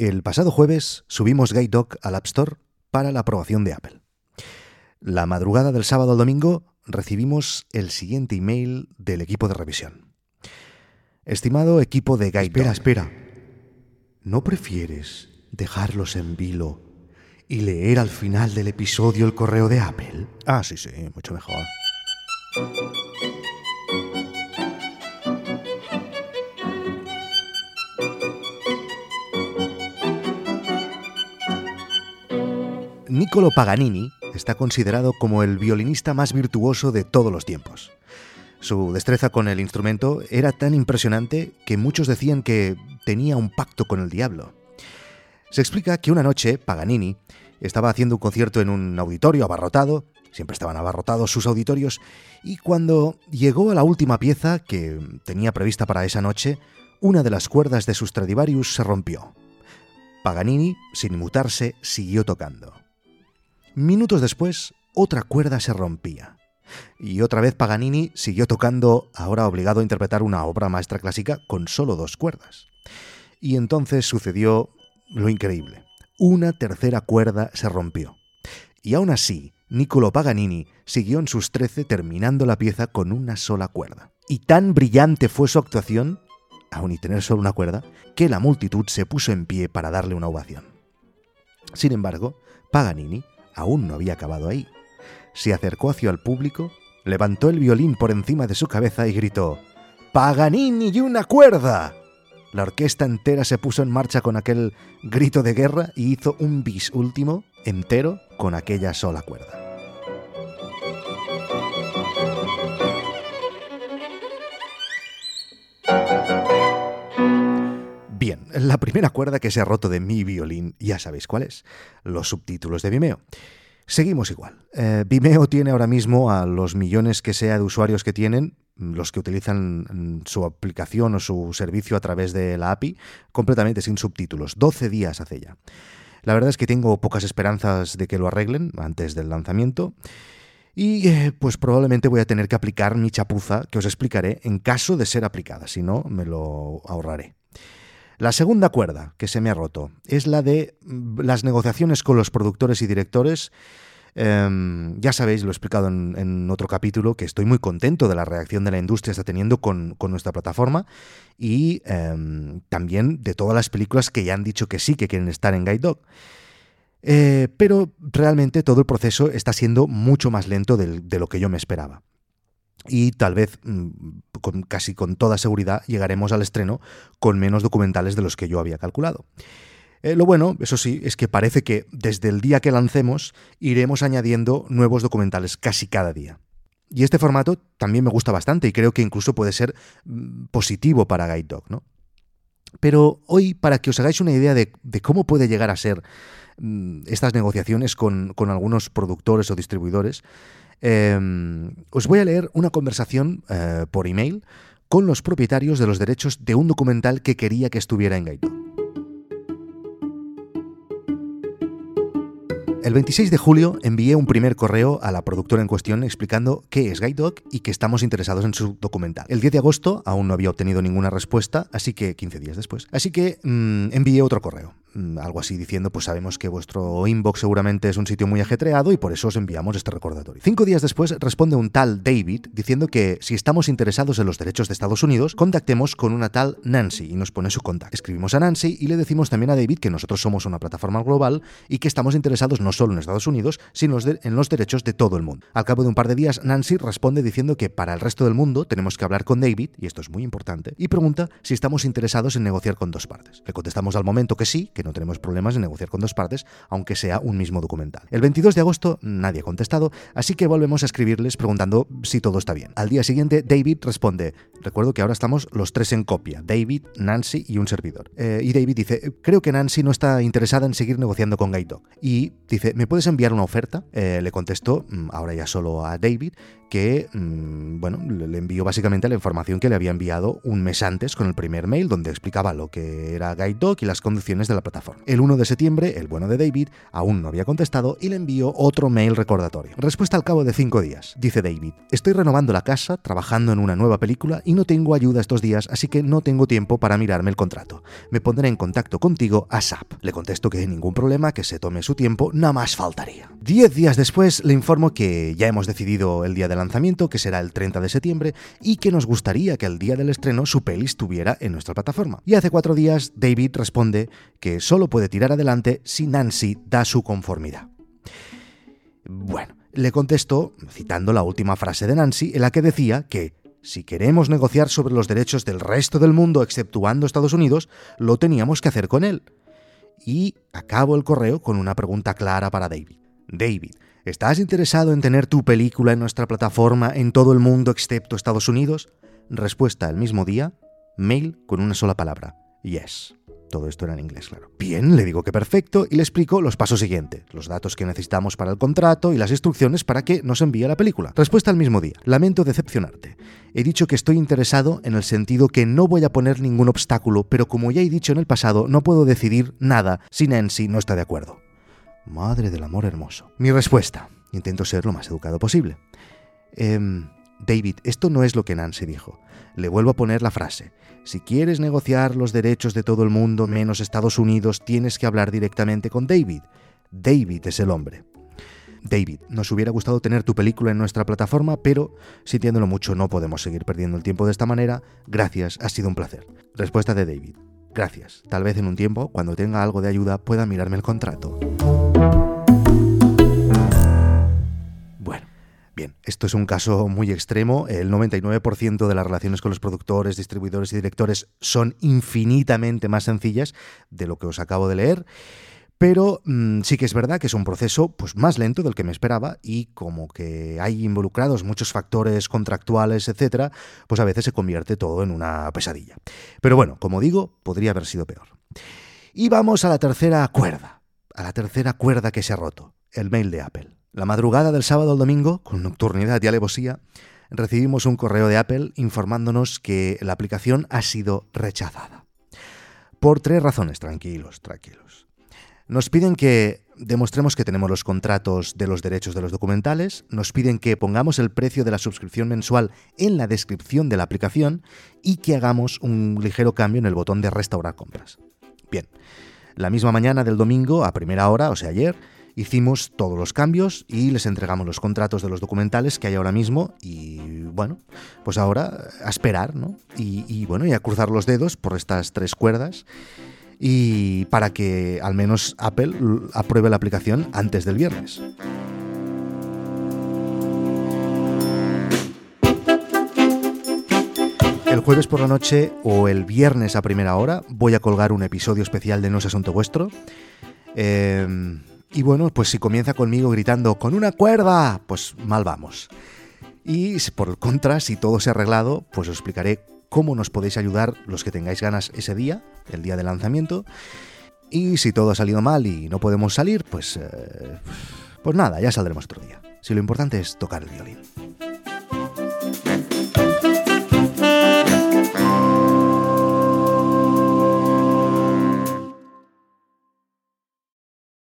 El pasado jueves subimos Guide Dog al App Store para la aprobación de Apple. La madrugada del sábado al domingo recibimos el siguiente email del equipo de revisión. Estimado equipo de Guide Espera, Dog, espera. ¿No prefieres dejarlos en vilo y leer al final del episodio el correo de Apple? Ah, sí, sí, mucho mejor. Niccolo Paganini está considerado como el violinista más virtuoso de todos los tiempos. Su destreza con el instrumento era tan impresionante que muchos decían que tenía un pacto con el diablo. Se explica que una noche Paganini estaba haciendo un concierto en un auditorio abarrotado, siempre estaban abarrotados sus auditorios, y cuando llegó a la última pieza que tenía prevista para esa noche, una de las cuerdas de su Stradivarius se rompió. Paganini, sin mutarse, siguió tocando. Minutos después, otra cuerda se rompía. Y otra vez Paganini siguió tocando, ahora obligado a interpretar una obra maestra clásica con solo dos cuerdas. Y entonces sucedió lo increíble. Una tercera cuerda se rompió. Y aún así, Niccolo Paganini siguió en sus trece terminando la pieza con una sola cuerda. Y tan brillante fue su actuación, aun y tener solo una cuerda, que la multitud se puso en pie para darle una ovación. Sin embargo, Paganini aún no había acabado ahí. Se acercó hacia el público, levantó el violín por encima de su cabeza y gritó ¡Paganini y una cuerda! La orquesta entera se puso en marcha con aquel grito de guerra y hizo un bis último entero con aquella sola cuerda. La primera cuerda que se ha roto de mi violín, ya sabéis cuál es, los subtítulos de Vimeo. Seguimos igual. Eh, Vimeo tiene ahora mismo a los millones que sea de usuarios que tienen, los que utilizan mm, su aplicación o su servicio a través de la API, completamente sin subtítulos. 12 días hace ya. La verdad es que tengo pocas esperanzas de que lo arreglen antes del lanzamiento. Y eh, pues probablemente voy a tener que aplicar mi chapuza que os explicaré en caso de ser aplicada, si no me lo ahorraré. La segunda cuerda que se me ha roto es la de mm, las negociaciones con los productores y directores. Em, ya sabéis, lo he explicado en, otro capítulo, que estoy muy contento de la reacción de la industria está teniendo con, con nuestra plataforma y em, también de todas las películas que ya han dicho que sí, que quieren estar en Guide Dog. Eh, pero realmente todo el proceso está siendo mucho más lento de lo que yo me esperaba. Y tal vez, mm, con, casi con toda seguridad, llegaremos al estreno con menos documentales de los que yo había calculado. Eh, lo bueno, eso sí, es que parece que desde el día que lancemos iremos añadiendo nuevos documentales casi cada día. Y este formato también me gusta bastante y creo que incluso puede ser mm, positivo para Guide Dog, ¿no? Pero hoy, para que os hagáis una idea de, cómo puede llegar a ser mm, estas negociaciones con, algunos productores o distribuidores, eh, os voy a leer una conversación eh, por email con los propietarios de los derechos de un documental que quería que estuviera en Guide El 26 de julio envié un primer correo a la productora en cuestión explicando qué es Guide Dog y que estamos interesados en su documental. El 10 de agosto aún no había obtenido ninguna respuesta, así que 15 días después. Así que mm, envié otro correo, algo así diciendo, pues sabemos que vuestro inbox seguramente es un sitio muy ajetreado y por eso os enviamos este recordatorio. Cinco días después responde un tal David diciendo que si estamos interesados en los derechos de Estados Unidos, contactemos con una tal Nancy y nos pone su contacto. Escribimos a Nancy y le decimos también a David que nosotros somos una plataforma global y que estamos interesados no solo en Estados Unidos, sino en los derechos de todo el mundo. Al cabo de un par de días, Nancy responde diciendo que para el resto del mundo tenemos que hablar con David, y esto es muy importante, y pregunta si estamos interesados en negociar con dos partes. Le contestamos al momento que sí, que no tenemos problemas en negociar con dos partes, aunque sea un mismo documental. El 22 de agosto nadie ha contestado, así que volvemos a escribirles preguntando si todo está bien. Al día siguiente, David responde, recuerdo que ahora estamos los tres en copia, David, Nancy y un servidor. Eh, y David dice, creo que Nancy no está interesada en seguir negociando con Dog. Y dice, ¿me puedes enviar una oferta? Eh, le contestó, mm, ahora ya solo a David, que, mm, bueno, le envió básicamente la información que le había enviado un mes antes con el primer mail donde explicaba lo que era Guide Dog y las condiciones de la plataforma. El 1 de septiembre, el bueno de David aún no había contestado y le envió otro mail recordatorio. Respuesta al cabo de cinco días. Dice David, estoy renovando la casa, trabajando en una nueva película y no tengo ayuda estos días, así que no tengo tiempo para mirarme el contrato. Me pondré en contacto contigo a SAP. Le contesto que ningún problema, que se tome su tiempo, nada más faltaría. Diez días después le informo que ya hemos decidido el día de lanzamiento, que será el 30 de septiembre, y que nos gustaría que el día del estreno su peli estuviera en nuestra plataforma. Y hace cuatro días David responde que solo puede tirar adelante si Nancy da su conformidad. Bueno, le contesto citando la última frase de Nancy en la que decía que si queremos negociar sobre los derechos del resto del mundo exceptuando Estados Unidos, lo teníamos que hacer con él. Y acabo el correo con una pregunta clara para David. David, ¿estás interesado en tener tu película en nuestra plataforma en todo el mundo excepto Estados Unidos? Respuesta el mismo día, mail con una sola palabra, yes. Todo esto era en inglés, claro. Bien, le digo que perfecto y le explico los pasos siguientes, los datos que necesitamos para el contrato y las instrucciones para que nos envíe la película. Respuesta al mismo día. Lamento decepcionarte. He dicho que estoy interesado en el sentido que no voy a poner ningún obstáculo, pero como ya he dicho en el pasado, no puedo decidir nada si Nancy no está de acuerdo. Madre del amor hermoso. Mi respuesta. Intento ser lo más educado posible. Em, David, esto no es lo que Nancy dijo. Le vuelvo a poner la frase. Si quieres negociar los derechos de todo el mundo menos Estados Unidos, tienes que hablar directamente con David. David es el hombre. David, nos hubiera gustado tener tu película en nuestra plataforma, pero sintiéndolo mucho no podemos seguir perdiendo el tiempo de esta manera. Gracias, ha sido un placer. Respuesta de David. Gracias. Tal vez en un tiempo, cuando tenga algo de ayuda, pueda mirarme el contrato. Bien, esto es un caso muy extremo. El 99% de las relaciones con los productores, distribuidores y directores son infinitamente más sencillas de lo que os acabo de leer. Pero mm, sí que es verdad que es un proceso pues, más lento del que me esperaba y como que hay involucrados muchos factores contractuales, etcétera, pues a veces se convierte todo en una pesadilla. Pero bueno, como digo, podría haber sido peor. Y vamos a la tercera cuerda, a la tercera cuerda que se ha roto, el mail de Apple. La madrugada del sábado al domingo, con nocturnidad y alevosía, recibimos un correo de Apple informándonos que la aplicación ha sido rechazada. Por tres razones, tranquilos, tranquilos. Nos piden que demostremos que tenemos los contratos de los derechos de los documentales, nos piden que pongamos el precio de la suscripción mensual en la descripción de la aplicación y que hagamos un ligero cambio en el botón de restaurar compras. Bien, la misma mañana del domingo, a primera hora, o sea ayer, hicimos todos los cambios y les entregamos los contratos de los documentales que hay ahora mismo y bueno, pues ahora a esperar, ¿no? Y, bueno, y a cruzar los dedos por estas tres cuerdas y para que al menos Apple apruebe la aplicación antes del viernes. El jueves por la noche o el viernes a primera hora voy a colgar un episodio especial de No es Asunto Vuestro. Em, y bueno, pues si comienza conmigo gritando ¡con una cuerda! Pues mal vamos. Y por contra, si todo se ha arreglado, pues os explicaré cómo nos podéis ayudar los que tengáis ganas ese día, el día de lanzamiento. Y si todo ha salido mal y no podemos salir, pues, eh, pues nada, ya saldremos otro día. Si lo importante es tocar el violín.